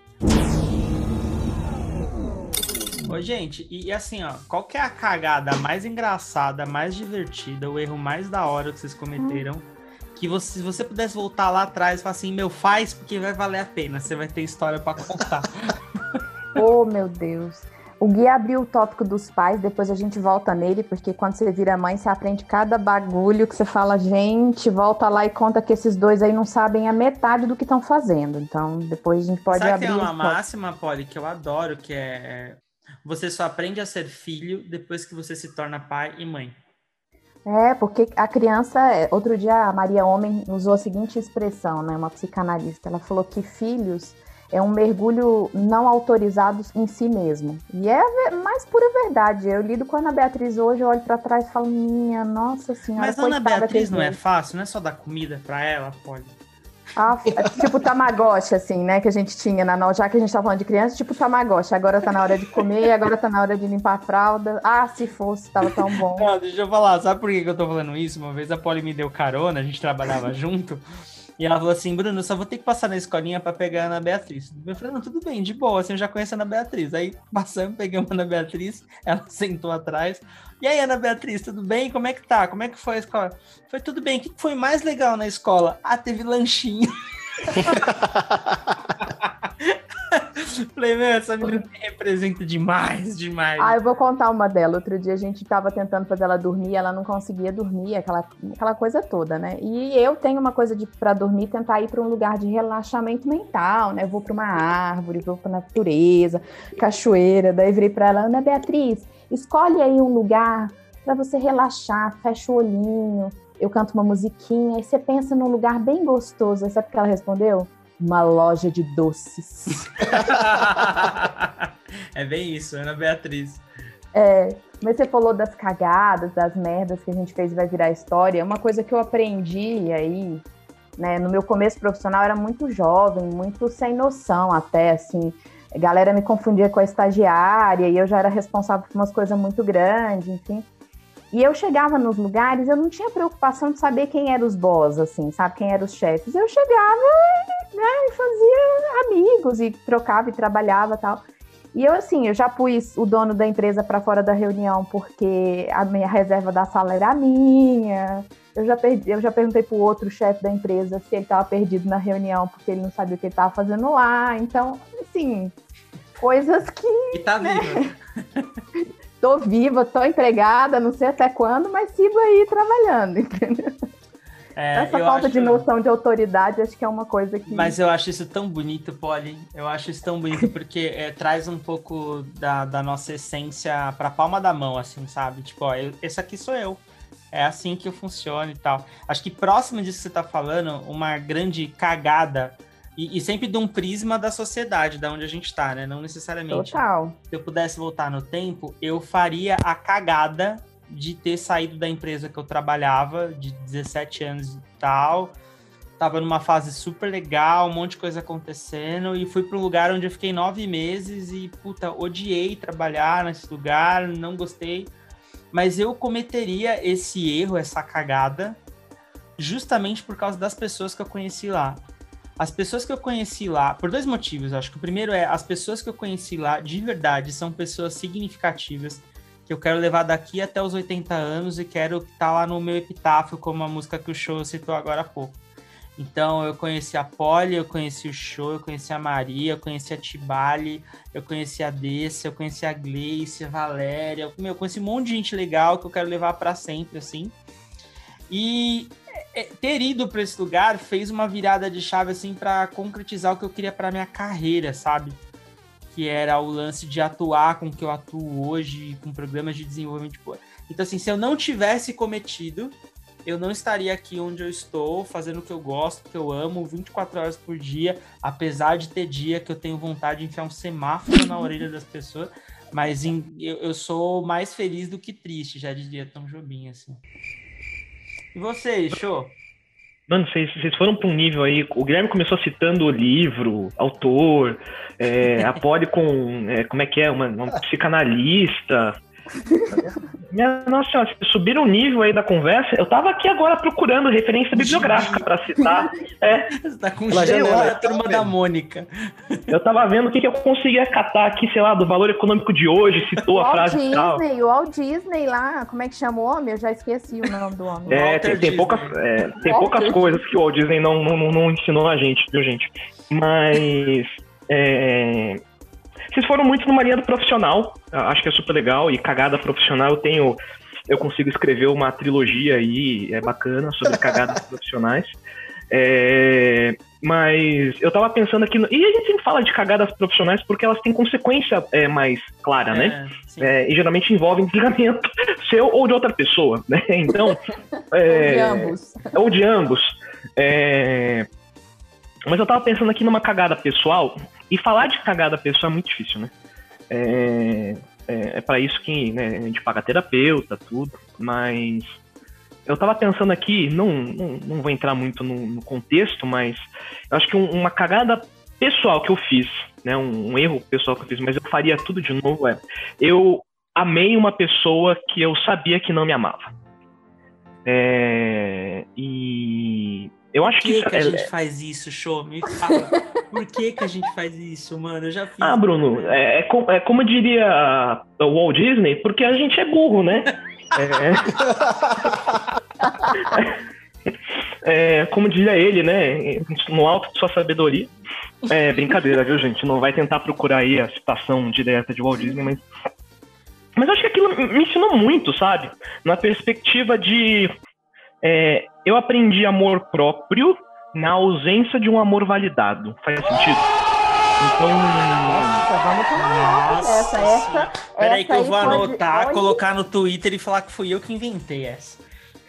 Ô, gente, e, e assim, ó, qual que é a cagada mais engraçada, mais divertida, o erro mais da hora que vocês cometeram? Que você, se você pudesse voltar lá atrás e falar assim, meu, faz porque vai valer a pena, você vai ter história pra contar. Oh, meu Deus. O Gui abriu o tópico dos pais, depois a gente volta nele, porque quando você vira mãe, você aprende cada bagulho que você fala, gente, volta lá e conta que esses dois aí não sabem a metade do que estão fazendo. Então, depois a gente pode Sabe abrir. tem uma esse tópico. máxima, Polly, que eu adoro, que é você só aprende a ser filho depois que você se torna pai e mãe. É, porque a criança. é, Outro dia a Maria Homem usou a seguinte expressão, né? Uma psicanalista. Ela falou que filhos é um mergulho não autorizado em si mesmo. E é a mais pura verdade. Eu lido com a Ana Beatriz hoje, eu olho pra trás e falo, minha nossa senhora. Mas a Ana Beatriz não é fácil, não é só dar comida pra ela, Polly. Ah, é tipo Tamagotchi, assim, né? Que a gente tinha na Já que a gente tá falando de criança, tipo Tamagotchi. Agora tá na hora de comer, agora tá na hora de limpar a fralda. Ah, se fosse, tava tão bom. Não, deixa eu falar, sabe por que que eu tô falando isso? Uma vez a Polly me deu carona, a gente trabalhava junto, e ela falou assim, Bruno, só vou ter que passar na escolinha pra pegar a Ana Beatriz. Eu falei, não, tudo bem, de boa, assim, eu já conheço a Ana Beatriz. Aí passamos, pegamos a Ana Beatriz, ela sentou atrás. E aí, Ana Beatriz, tudo bem? Como é que tá? Como é que foi a escola? Foi tudo bem. O que foi mais legal na escola? Ah, teve lanchinho. Falei, meu, essa menina me representa demais, demais. Ah, eu vou contar uma dela. Outro dia a gente tava tentando fazer ela dormir, ela não conseguia dormir, aquela, aquela coisa toda, né? E eu tenho uma coisa de para dormir, tentar ir para um lugar de relaxamento mental, né? Eu vou para uma árvore, vou para natureza, cachoeira. Daí virei para ela, Ana Beatriz, escolhe aí um lugar para você relaxar, fecha o olhinho. Eu canto uma musiquinha, aí você pensa num lugar bem gostoso. Sabe o que ela respondeu? Uma loja de doces. é bem isso, Ana Beatriz. É, mas você falou das cagadas, das merdas que a gente fez e vai virar história. Uma coisa que eu aprendi aí, né, no meu começo profissional, era muito jovem, muito sem noção até, assim. A galera me confundia com a estagiária e eu já era responsável por umas coisas muito grandes, enfim. E eu chegava nos lugares, eu não tinha preocupação de saber quem eram os boss, assim, sabe? Quem eram os chefes. Eu chegava né, e fazia amigos e trocava e trabalhava e tal. E eu, assim, eu já pus o dono da empresa para fora da reunião porque a minha reserva da sala era minha. Eu já, perdi, eu já perguntei pro outro chefe da empresa se ele estava perdido na reunião porque ele não sabia o que ele estava fazendo lá. Então, assim, coisas que E tá viva. tô viva, tô empregada, não sei até quando, mas sigo aí trabalhando, entendeu? É, Essa falta acho- de noção de autoridade acho que é uma coisa que. Mas eu acho isso tão bonito, Polly. Eu acho isso tão bonito porque é, traz um pouco da, da nossa essência pra palma da mão, assim, sabe? Tipo, ó, eu- esse aqui sou eu. É assim que eu funciono e tal. Acho que próximo disso que você tá falando, uma grande cagada, e, e sempre de um prisma da sociedade, da onde a gente tá, né? Não necessariamente. Total. Se eu pudesse voltar no tempo, eu faria a cagada de ter saído da empresa que eu trabalhava, de 17 anos e tal. Tava numa fase super legal, um monte de coisa acontecendo, e fui para um lugar onde eu fiquei nove meses e, puta, odiei trabalhar nesse lugar, não gostei. Mas eu cometeria esse erro, essa cagada, justamente por causa das pessoas que eu conheci lá. As pessoas que eu conheci lá, por dois motivos, acho que o primeiro é as pessoas que eu conheci lá, de verdade, são pessoas significativas que eu quero levar daqui até os 80 anos e quero estar tá lá no meu epitáfio, como a música que o show citou agora há pouco. Então, eu conheci a Polly, eu conheci o Show, eu conheci a Maria, eu conheci a Tibali, eu conheci a Dessa, eu conheci a Gleice, a Valéria, eu, meu, eu conheci um monte de gente legal que eu quero levar para sempre, assim. E ter ido para esse lugar fez uma virada de chave, assim, para concretizar o que eu queria para minha carreira, sabe? Que era o lance de atuar com o que eu atuo hoje, com programas de desenvolvimento. Então, assim, se eu não tivesse cometido eu não estaria aqui onde eu estou, fazendo o que eu gosto, que eu amo, 24 horas por dia, apesar de ter dia que eu tenho vontade de enfiar um semáforo na orelha das pessoas, mas em, eu, eu, sou mais feliz do que triste, já diria Tom Jobim, assim. E vocês, show? Mano, vocês, vocês foram para um nível aí. O Guilherme começou citando o livro, autor, é, a Polly com. É, como é que é? Uma, uma psicanalista. Minha nossa senhora, subiram o nível aí da conversa. Eu tava aqui agora procurando referência bibliográfica para citar. É. Você tá com a turma da Mônica. Eu tava vendo o que, que eu conseguia catar aqui, sei lá, do valor econômico de hoje, citou a frase Disney, tal. O Walt Disney lá, como é que chama o homem? Eu já esqueci o nome do homem. É, tem, tem poucas, é, tem poucas coisas que o Walt Disney não, não, não ensinou a gente, viu, gente? Mas. É, vocês foram muito numa linha do profissional, acho que é super legal, e cagada profissional eu tenho. Eu consigo escrever uma trilogia aí, é bacana, sobre cagadas profissionais. É, mas eu tava pensando aqui. No, e a gente sempre fala de cagadas profissionais porque elas têm consequência é, mais clara, né? É, e geralmente envolvem desligamento seu ou de outra pessoa, né? Então. ou de ambos. Ou de ambos. É, mas eu tava pensando aqui numa cagada pessoal, e falar de cagada pessoal é muito difícil, né? É, é, é para isso que né, a gente paga terapeuta, tudo, mas eu tava pensando aqui, não, não, não vou entrar muito no, no contexto, mas eu acho que um, uma cagada pessoal que eu fiz, né, um, um, erro pessoal que eu fiz, mas eu faria tudo de novo, é, eu amei uma pessoa que eu sabia que não me amava. É, e eu acho Por que, que, que a gente faz isso, show? Me fala. Por que, que a gente faz isso, mano? Eu já fiz. Ah, Bruno, é, é, como, é como diria o Walt Disney, porque a gente é burro, né? é, é, como diria ele, né? No alto de sua sabedoria. É brincadeira, viu, gente? Não vai tentar procurar aí a citação direta de Walt Disney, mas. Mas eu acho que aquilo me ensinou muito, sabe? Na perspectiva de é, eu aprendi amor próprio na ausência de um amor validado. Faz sentido? Então. Nossa, vamos tomar essa. Essa, Peraí que eu vou anotar, pode... colocar no Twitter e falar que fui eu que inventei essa.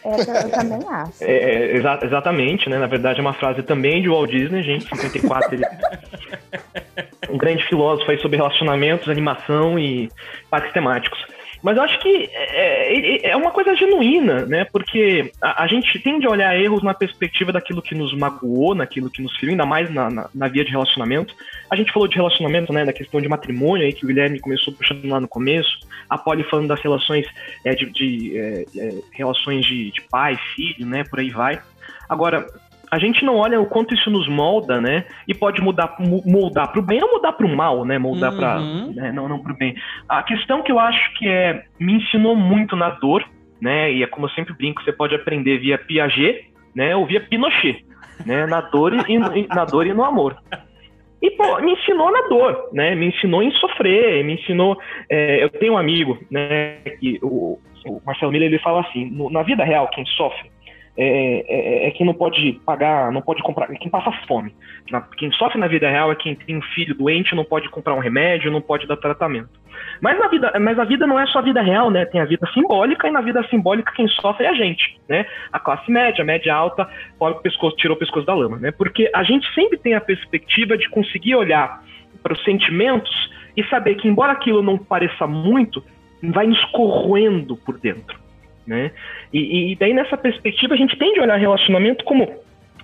Essa eu também acho. É, é, exa exatamente, né? Na verdade é uma frase também de Walt Disney, gente. 54 ele... um grande filósofo aí sobre relacionamentos, animação e parques temáticos. Mas eu acho que é, é, é uma coisa genuína, né? Porque a, a, gente tende a olhar erros na perspectiva daquilo que nos magoou, naquilo que nos feriu, ainda mais na, na, na, via de relacionamento. A gente falou de relacionamento, né? Da questão de matrimônio aí, que o Guilherme começou puxando lá no começo. A Polly falando das relações é, de, de é, é, relações de, de pai, filho, né? Por aí vai. Agora, a gente não olha o quanto isso nos molda, né? E pode mudar, moldar para o bem ou mudar para o mal, né? Moldar uhum. para né? não, não para o bem. A questão que eu acho que é me ensinou muito na dor, né? E é como eu sempre brinco, você pode aprender via Piaget, né? Ou via Pinochet, né? Na dor e, na dor e no amor. E pô, me ensinou na dor, né? Me ensinou em sofrer, me ensinou. É, eu tenho um amigo, né? Que o, o Marcelo Miller ele fala assim: no, na vida real quem sofre é, é, é quem não pode pagar, não pode comprar, é quem passa fome. Na- quem sofre na vida real é quem tem um filho doente, não pode comprar um remédio, não pode dar tratamento. Mas, na vida, mas a vida não é só a vida real, né? Tem a vida simbólica e na vida simbólica quem sofre é a gente, né? A classe média, média alta, pobre o pescoço, tirou o pescoço da lama, né? Porque a gente sempre tem a perspectiva de conseguir olhar para os sentimentos e saber que, embora aquilo não pareça muito, vai nos corroendo por dentro, né? E, e daí nessa perspectiva a gente tende a olhar relacionamento como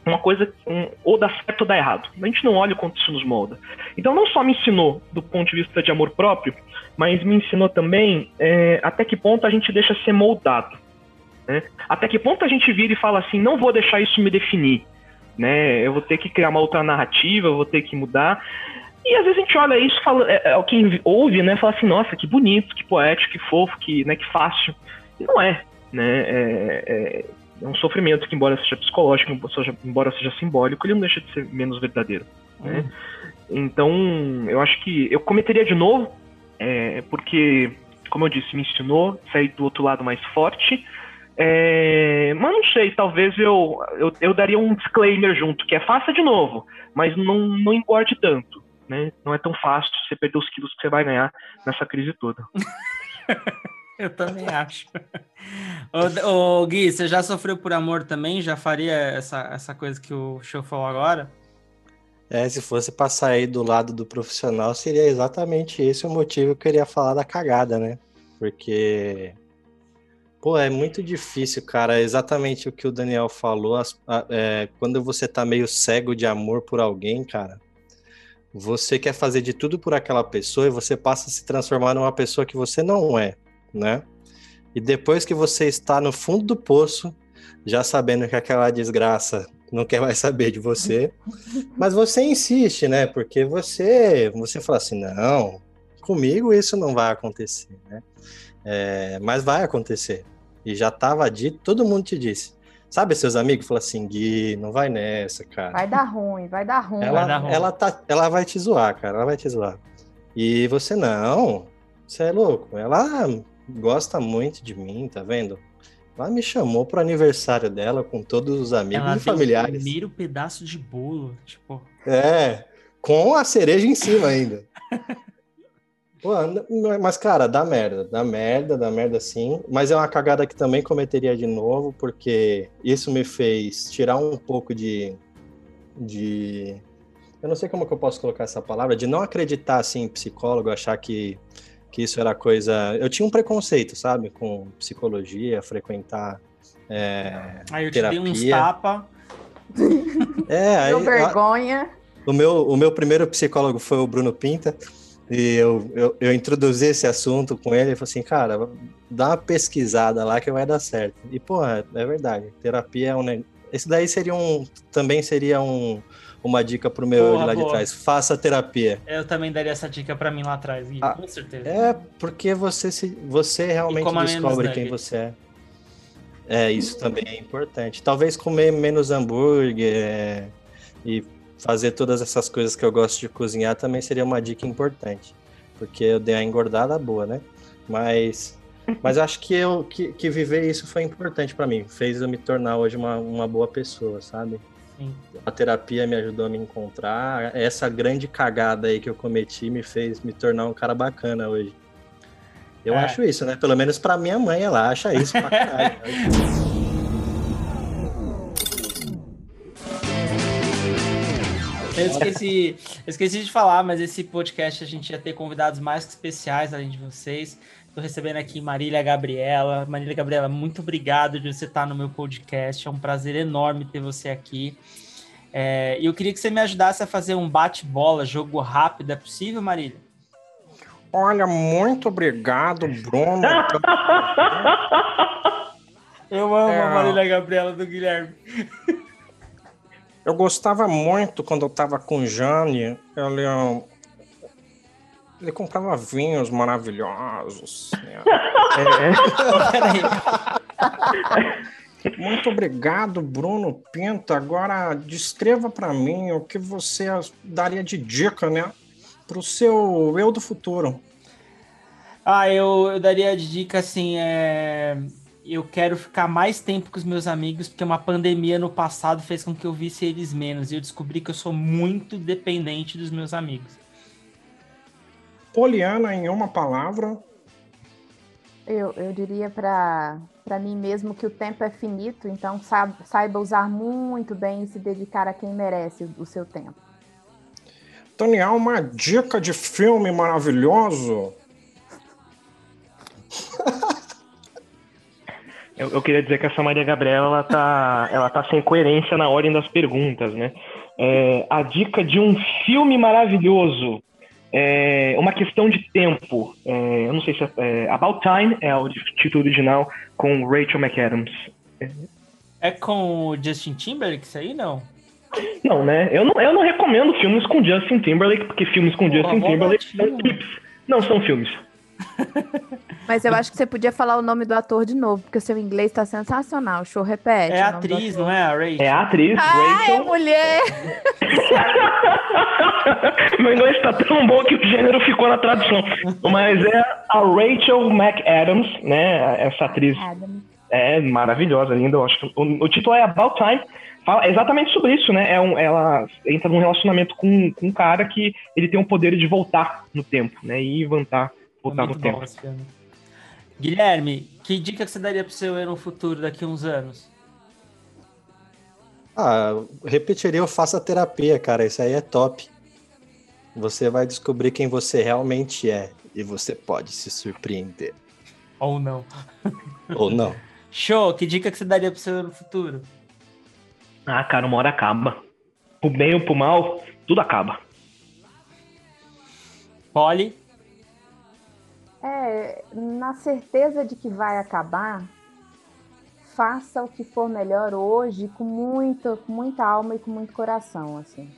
uma coisa um, ou dá certo ou dá errado. A gente não olha o quanto isso nos molda. Então não só me ensinou do ponto de vista de amor próprio, mas me ensinou também é, até que ponto a gente deixa ser moldado. Né? Até que ponto a gente vira e fala assim, não vou deixar isso me definir. Né? Eu vou ter que criar uma outra narrativa, eu vou ter que mudar. E às vezes a gente olha isso, fala, é, é, quem ouve, né, fala assim, nossa, que bonito, que poético, que fofo, que, né, que fácil. E não é, né? É, é, é um sofrimento que, embora seja psicológico, embora seja simbólico, ele não deixa de ser menos verdadeiro. Né? Então, eu acho que eu cometeria de novo, é, porque, como eu disse, me ensinou, sair do outro lado mais forte. É, mas não sei, talvez eu, eu, eu daria um disclaimer junto, que é faça de novo, mas não, não engorde tanto. Né? Não é tão fácil você perder os quilos que você vai ganhar nessa crise toda. Eu também acho. ô, ô, Gui, você já sofreu por amor também? Já faria essa, essa coisa que o show falou agora? É, se fosse pra sair do lado do profissional, seria exatamente esse o motivo que eu queria falar da cagada, né? Porque, pô, é muito difícil, cara. Exatamente o que o Daniel falou. as- a- é, quando você tá meio cego de amor por alguém, cara, você quer fazer de tudo por aquela pessoa e você passa a se transformar numa pessoa que você não é, né? E depois que você está no fundo do poço, já sabendo que aquela desgraça não quer mais saber de você, mas você insiste, né? Porque você, você fala assim, não, comigo isso não vai acontecer, né? É, mas vai acontecer. E já estava dito, todo mundo te disse. Sabe, seus amigos falam assim, Gui, não vai nessa, cara. Vai dar ruim, vai dar ruim. ela, Vai dar ruim. ela, tá, ela vai te zoar, cara. Ela vai te zoar. E você não. Você é louco. Ela gosta muito de mim, tá vendo? Ela me chamou pro aniversário dela com todos os amigos Ela e deu o familiares. primeiro pedaço de bolo. Tipo, É, com a cereja em cima ainda. Pô, mas, cara, dá merda, dá merda, dá merda sim. Mas é uma cagada que também cometeria de novo, porque isso me fez tirar um pouco de. de eu não sei como que eu posso colocar essa palavra, de não acreditar assim, em psicólogo, achar que, que isso era coisa. Eu tinha um preconceito, sabe, com psicologia, frequentar. É, aí eu te dei uns Terapia. tapa. é aí, Deu a- vergonha. O meu, o meu primeiro psicólogo foi o Bruno Pinta, e eu, eu, eu introduzi esse assunto com ele e falei assim, cara, dá uma pesquisada lá que vai dar certo. E, porra, é verdade, terapia é um negócio. Esse daí seria um. Também seria um, uma dica pro meu de lá de boa. trás. Faça terapia. Eu também daria essa dica pra mim lá atrás, Gui, Ah, com certeza. É porque você, se, você realmente descobre quem você é. É, isso também é importante. Talvez comer menos hambúrguer é, e fazer todas essas coisas que eu gosto de cozinhar também seria uma dica importante. Porque eu dei a engordada boa, né? Mas, mas acho que, eu, que, que viver isso foi importante pra mim. Fez eu me tornar hoje uma, uma boa pessoa, sabe? Sim. A terapia me ajudou a me encontrar. Essa grande cagada aí que eu cometi me fez me tornar um cara bacana hoje. Eu É. acho isso, né? Pelo menos pra minha mãe, ela acha isso pra caralho. Eu esqueci, eu esqueci de falar, mas esse podcast a gente ia ter convidados mais que especiais além de vocês. Estou recebendo aqui Marília Gabriela. Marília Gabriela, muito obrigado de você estar no meu podcast. É um prazer enorme ter você aqui. É, E eu queria que você me ajudasse a fazer um bate-bola, jogo rápido. É possível, Marília? Olha, muito obrigado, Bruno. Eu amo É. a Marília Gabriela do Guilherme. Eu gostava muito quando eu tava com o Jane. Ele, ele comprava vinhos maravilhosos. né? Peraí. Muito obrigado, Bruno Pinto. Agora descreva para mim o que você daria de dica, né, pro seu eu do futuro. Ah, eu, eu daria de dica assim, é... eu quero ficar mais tempo com os meus amigos, porque uma pandemia no passado fez com que eu visse eles menos. E eu descobri que eu sou muito dependente dos meus amigos. Poliana, em uma palavra, Eu, eu diria para mim mesmo que o tempo é finito, então sa- saiba usar muito bem e se dedicar a quem merece o, o seu tempo. Daniel, uma dica de filme maravilhoso. Eu, eu queria dizer que essa Maria Gabriela ela tá, ela tá sem coerência na ordem das perguntas, né? É, a dica de um filme maravilhoso. É, uma questão de tempo. É, eu não sei se é, é, About Time é o título original com Rachel McAdams. É com o Justin Timberlake isso aí, não? Não, né? Eu não, eu não recomendo filmes com Justin Timberlake, porque filmes com Porra, Justin Timberlake são clipes. Não são filmes. Mas eu acho que você podia falar o nome do ator de novo, porque o seu inglês está sensacional. Show repete. É o atriz, não é? A Rachel. É a atriz, Ah, é Rachel. mulher! Meu inglês tá tão bom que o gênero ficou na tradução. Mas é a Rachel McAdams, né? Essa atriz Adam. é maravilhosa, linda. Eu acho que o, o título é About Time. Fala exatamente sobre isso, né? É um, ela entra num relacionamento com, com um cara que ele tem o poder de voltar no tempo, né? E voltar, É voltar muito no tempo. esse filme. Guilherme, que dica que você daria pro seu eu no futuro daqui a uns anos? Ah, eu repetiria o faça terapia, cara. Isso aí é top. Você vai descobrir quem você realmente é e você pode se surpreender. Ou não? Ou não. Show, que dica que você daria pro seu eu no futuro? Ah, cara, uma hora acaba. Pro bem ou pro mal, tudo acaba. Polly? É, na certeza de que vai acabar, faça o que for melhor hoje com muita, com muita alma e com muito coração, assim.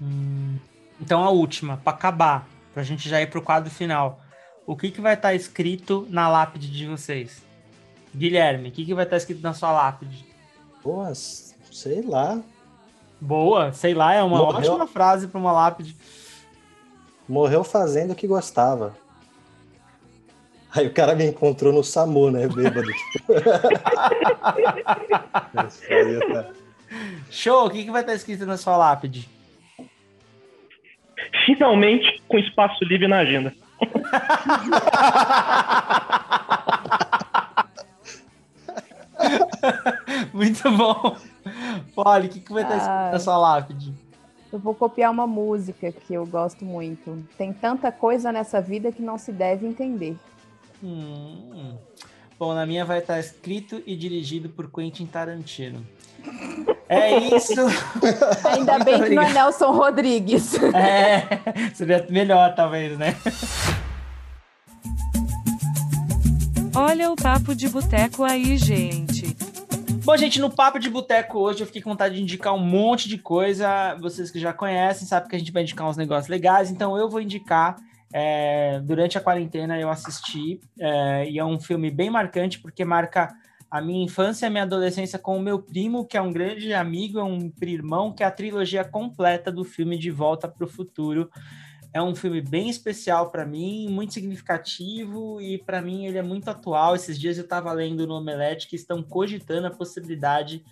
Hum, Então a última, pra acabar, pra gente já ir pro quadro final. O que, que vai estar escrito na lápide de vocês? Guilherme, o que, que vai estar escrito na sua lápide? Pô, sei lá. Boa, sei lá, é uma Morreu. ótima frase pra uma lápide. Morreu fazendo o que gostava. Aí o cara me encontrou no SAMU, né? Bêbado. Tá- Show, o que, que vai estar escrito na sua lápide? Finalmente, com espaço livre na agenda. Muito bom. Polly, o que, que vai estar escrito na Ai. sua lápide? Eu vou copiar uma música que eu gosto muito. Tem tanta coisa nessa vida que não se deve entender. Hum. Bom, na minha vai estar escrito e dirigido por Quentin Tarantino. É isso. Ainda bem que não é. Nelson Rodrigues. É, seria melhor, talvez, né? Olha o papo de boteco aí, gente. Bom, gente, no Papo de Boteco hoje eu fiquei com vontade de indicar um monte de coisa. Vocês que já conhecem, sabem que a gente vai indicar uns negócios legais, então eu vou indicar. É, durante a quarentena eu assisti, é, e é um filme bem marcante, porque marca a minha infância e a minha adolescência com o meu primo, que é um grande amigo, é um irmão, que é a trilogia completa do filme De Volta para o Futuro. É um filme bem especial para mim, muito significativo e para mim ele é muito atual. Esses dias eu estava lendo no Omelete que estão cogitando a possibilidade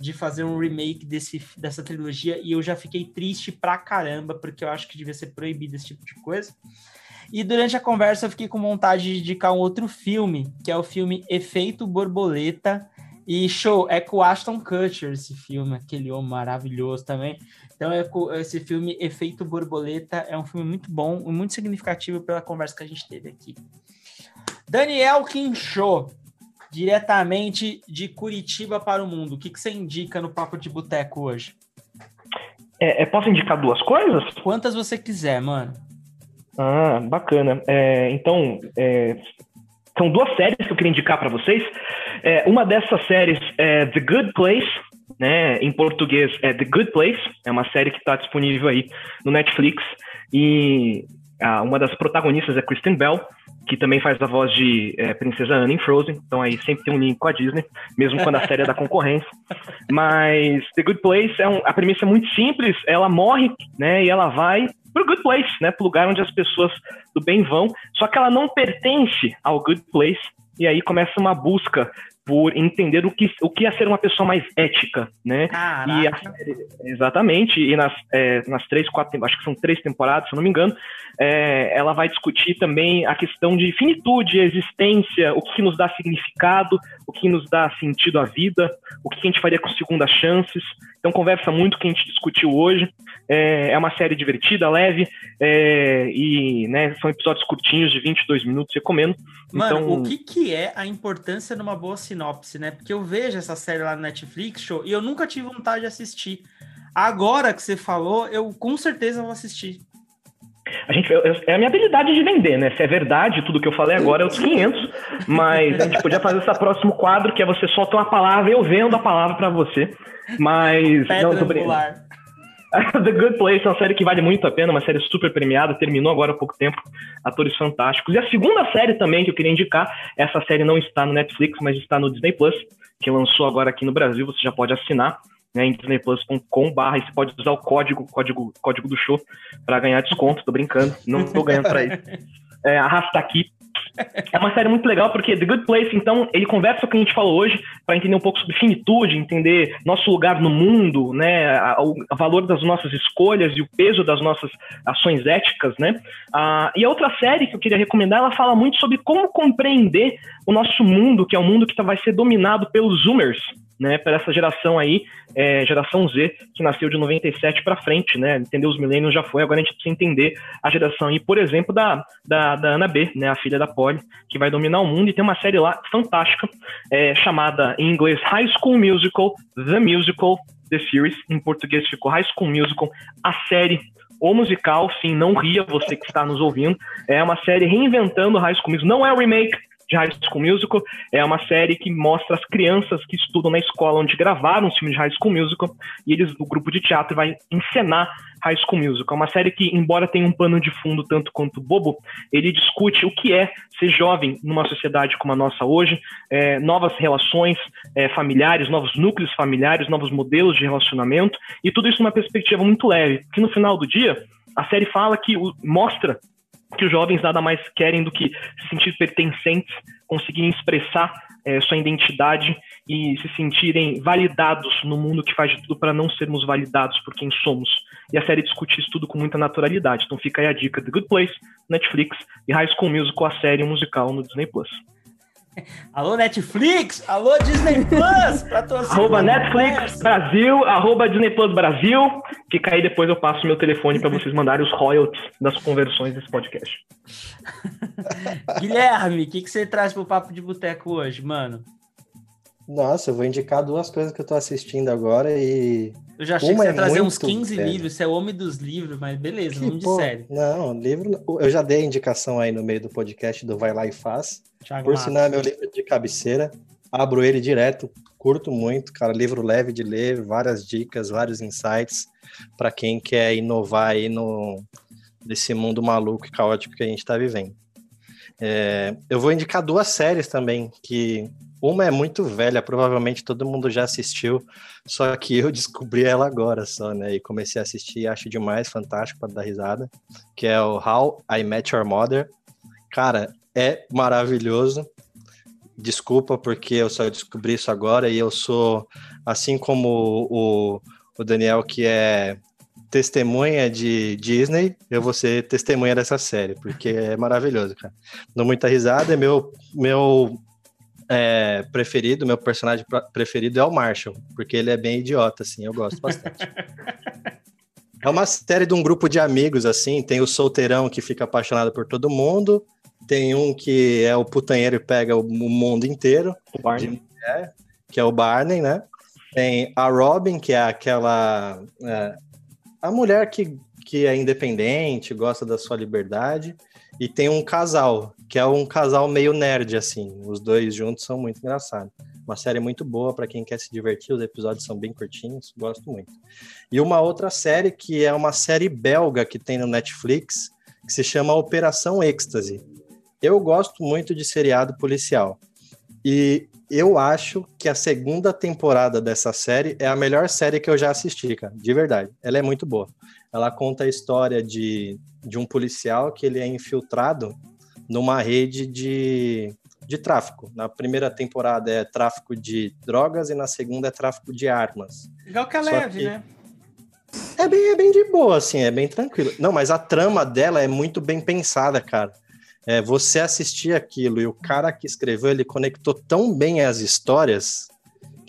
de fazer um remake desse, dessa trilogia e eu já fiquei triste pra caramba porque eu acho que devia ser proibido esse tipo de coisa. E durante a conversa eu fiquei com vontade de indicar um outro filme, que é o filme Efeito Borboleta. E show, é com Ashton Kutcher esse filme, aquele homem maravilhoso também. Então, é com- esse filme Efeito Borboleta é um filme muito bom e muito significativo pela conversa que a gente teve aqui. Daniel Quinchot, diretamente de Curitiba para o mundo. O que, que você indica no Papo de Boteco hoje? É, é, posso indicar duas coisas? Quantas você quiser, mano. Ah, bacana. É, então, é, são duas séries que eu queria indicar para vocês. É, uma dessas séries é The Good Place, né? Em português é The Good Place. É uma série que está disponível aí no Netflix. E ah, uma das protagonistas é Kristen Bell, que também faz a voz de é, Princesa Anna em Frozen. Então aí sempre tem um link com a Disney, mesmo quando a série é da concorrência. Mas The Good Place é um, a premissa é muito simples. Ela morre, né? E ela vai pro Good Place, né? Pro lugar onde as pessoas do bem vão. Só que ela não pertence ao Good Place. E aí começa uma busca por entender o que, o que é ser uma pessoa mais ética, né? E a exatamente, e nas, é, nas três, quatro, acho que são três temporadas, se eu não me engano, é, ela vai discutir também a questão de finitude, existência, o que nos dá significado, o que nos dá sentido à vida, o que a gente faria com segundas chances. Então conversa muito o que a gente discutiu hoje. É, é uma série divertida, leve, é, e né, são episódios curtinhos de 22 minutos, recomendo. Mano, então, o que, que é a importância numa boa sinopse, né? Porque eu vejo essa série lá no Netflix show e eu nunca tive vontade de assistir. Agora que você falou, eu com certeza vou assistir. A gente, eu- eu- é a minha habilidade de vender, né? Se é verdade, tudo que eu falei agora é os 500, mas a gente podia fazer esse próximo quadro, que é você solta uma palavra e eu vendo a palavra pra você. Mas. Pedra tô brincando. The Good Place é uma série que vale muito a pena, uma série super premiada, terminou agora há pouco tempo, atores fantásticos. E a segunda série também que eu queria indicar, essa série não está no Netflix, mas está no Disney Plus, que lançou agora aqui no Brasil, você já pode assinar né, em disneyplus.com/barra e você pode usar o código, código, código do show para ganhar desconto, tô brincando, não tô ganhando para isso. É, arrasta aqui. É uma série muito legal porque The Good Place, então, ele conversa com o que a gente falou hoje para entender um pouco sobre finitude, entender nosso lugar no mundo, né, o valor das nossas escolhas e o peso das nossas ações éticas, né. Ah, e a outra série que eu queria recomendar, ela fala muito sobre como compreender o nosso mundo, que é um mundo que tá- vai ser dominado pelos Zoomers, né, para essa geração aí, é, geração Z, que nasceu de 97 para frente, né, entender os milênios já foi, agora a gente precisa entender a geração aí, por exemplo, da, da, da Ana B, né, a filha da Polly, que vai dominar o mundo, e tem uma série lá fantástica, é, chamada em inglês High School Musical, The Musical, The Series, em português ficou High School Musical, a série o musical, sim, não ria, você que está nos ouvindo, é uma série reinventando High School Musical, não é remake de High School Musical, é uma série que mostra as crianças que estudam na escola onde gravaram os filmes de High School Musical, e eles, o grupo de teatro, vai encenar High School Musical. É uma série que, embora tenha um pano de fundo tanto quanto bobo, ele discute o que é ser jovem numa sociedade como a nossa hoje, é, novas relações é, familiares, novos núcleos familiares, novos modelos de relacionamento, e tudo isso numa perspectiva muito leve, que no final do dia, a série fala que mostra que os jovens nada mais querem do que se sentir pertencentes, conseguirem expressar eh, sua identidade e se sentirem validados no mundo que faz de tudo para não sermos validados por quem somos. E a série discute isso tudo com muita naturalidade. Então fica aí a dica: The Good Place, Netflix e High School Musical, a série musical no Disney Plus. Alô, Netflix! Alô, Disney Plus! Arroba Netflix. Brasil, arroba Disney Plus Brasil. Fica aí, depois eu passo meu telefone para vocês mandarem os royalties das conversões desse podcast. Guilherme, o que, que você traz pro Papo de Boteco hoje, mano? Nossa, eu vou indicar duas coisas que eu tô assistindo agora e. Eu já achei Uma que você é ia trazer uns muito 15 velha. livros, você é o homem dos livros, mas beleza, Que, vamos de pô, série. Não, livro. Eu já dei a indicação aí no meio do podcast do Vai Lá e Faz. Thiago Por Matos. sinal, é meu livro de cabeceira. Abro ele direto, curto muito, cara. Livro leve de ler, várias dicas, vários insights para quem quer inovar aí no nesse mundo maluco e caótico que a gente está vivendo. É, eu vou indicar duas séries também, que uma é muito velha, provavelmente todo mundo já assistiu, só que eu descobri ela agora só, né? E comecei a assistir, acho demais, fantástico para dar risada, que é o How I Met Your Mother. Cara, é maravilhoso. Desculpa, porque eu só descobri isso agora e eu sou, assim como o, o Daniel, que é testemunha de Disney, eu vou ser testemunha dessa série, porque é maravilhoso, cara. Dou muita risada, é meu, meu é, preferido, meu personagem preferido é o Marshall, porque ele é bem idiota, assim, eu gosto bastante. É uma série de um grupo de amigos, assim, tem o solteirão que fica apaixonado por todo mundo, tem um que é o putanheiro e pega o, mundo inteiro, O Barney. mulher, que é o Barney, né? Tem a Robin, que é aquela... é, a mulher que, que é independente, gosta da sua liberdade, e tem um casal, que é um casal meio nerd, assim, os dois juntos são muito engraçados. Uma série muito boa para quem quer se divertir, os episódios são bem curtinhos, gosto muito. E uma outra série que é uma série belga que tem no Netflix, que se chama Operação Êxtase. Eu gosto muito de seriado policial. E eu acho que a segunda temporada dessa série é a melhor série que eu já assisti, cara, de verdade. Ela é muito boa. Ela conta a história de, de um policial que ele é infiltrado numa rede de, de tráfico. Na primeira temporada é tráfico de drogas e na segunda é tráfico de armas. Legal que é Só leve, que- né? É bem, é bem de boa, assim, é bem tranquilo. Não, mas a trama dela é muito bem pensada, cara. É, você assistir aquilo e o cara que escreveu, ele conectou tão bem as histórias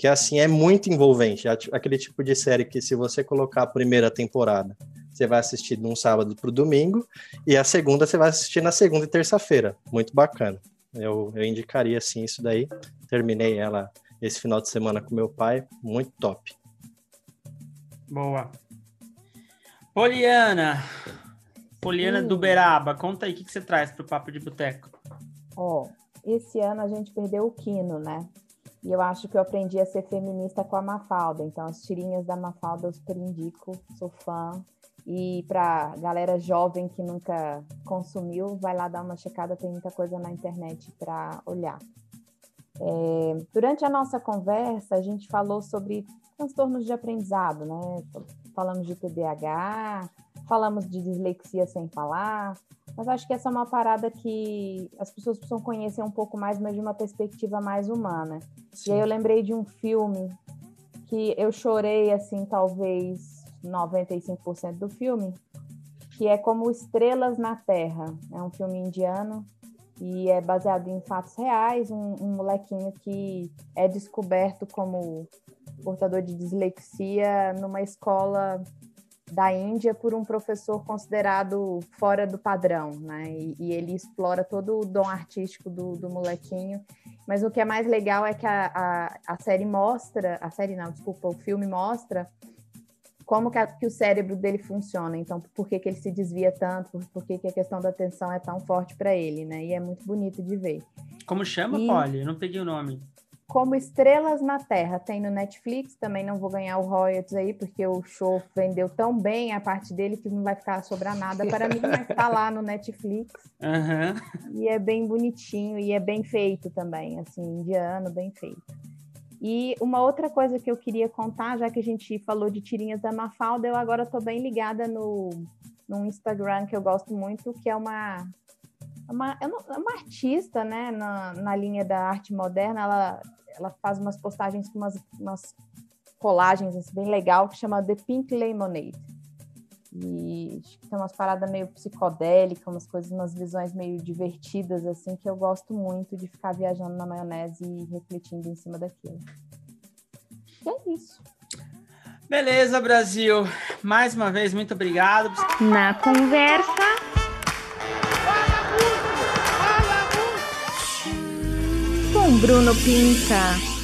que, assim, é muito envolvente. Aquele tipo de série que se você colocar a primeira temporada, você vai assistir de um sábado pro domingo e a segunda você vai assistir na segunda e terça-feira. Muito bacana. Eu, eu indicaria, assim, isso daí. Terminei ela esse final de semana com meu pai. Muito top. Boa. Poliana. Poliana Hum. do Beraba, conta aí o que, que você traz pro Papo de Boteco. Ó, esse ano a gente perdeu o Quino, né? E eu acho que eu aprendi a ser feminista com a Mafalda. Então, as tirinhas da Mafalda eu super indico, sou fã. E pra galera jovem que nunca consumiu, vai lá dar uma checada, tem muita coisa na internet para olhar. É, durante a nossa conversa, a gente falou sobre transtornos de aprendizado, né? Falamos de TDAH, falamos de dislexia sem falar, mas acho que essa é uma parada que as pessoas precisam conhecer um pouco mais, mas de uma perspectiva mais humana. E aí eu lembrei de um filme que eu chorei, assim, talvez 95% do filme, que é como Estrelas na Terra. É um filme indiano e é baseado em fatos reais. Um, um molequinho que é descoberto como portador de dislexia numa escola da Índia por um professor considerado fora do padrão, né? E, e ele explora todo o dom artístico do, do molequinho. Mas o que é mais legal é que a, a, a série mostra, a série não, desculpa, o filme mostra como que, a- que o cérebro dele funciona. Então, por que, que ele se desvia tanto, por, por que, que a questão da atenção é tão forte para ele, né? E é muito bonito de ver. Como chama, E- Poli? Eu não peguei o nome. Como Estrelas na Terra tem no Netflix, também não vou ganhar o royalties aí, porque o show vendeu tão bem a parte dele que não vai ficar sobrar nada para mim, mas tá lá no Netflix. Aham. E é bem bonitinho e é bem feito também, assim, indiano, bem feito. E uma outra coisa que eu queria contar, já que a gente falou de tirinhas da Mafalda, eu agora estou bem ligada no, no Instagram que eu gosto muito, que é uma uma, eu não- é uma artista, né, na, na linha da arte moderna, ela, ela faz umas postagens com umas, umas colagens assim, bem legal, que chama The Pink Lemonade. E acho que tem umas paradas meio psicodélicas, umas coisas, umas visões meio divertidas, assim, que eu gosto muito de ficar viajando na maionese e refletindo em cima daquilo. E é isso. Beleza, Brasil. Mais uma vez, muito obrigado. Na conversa, com Bruno Pinta.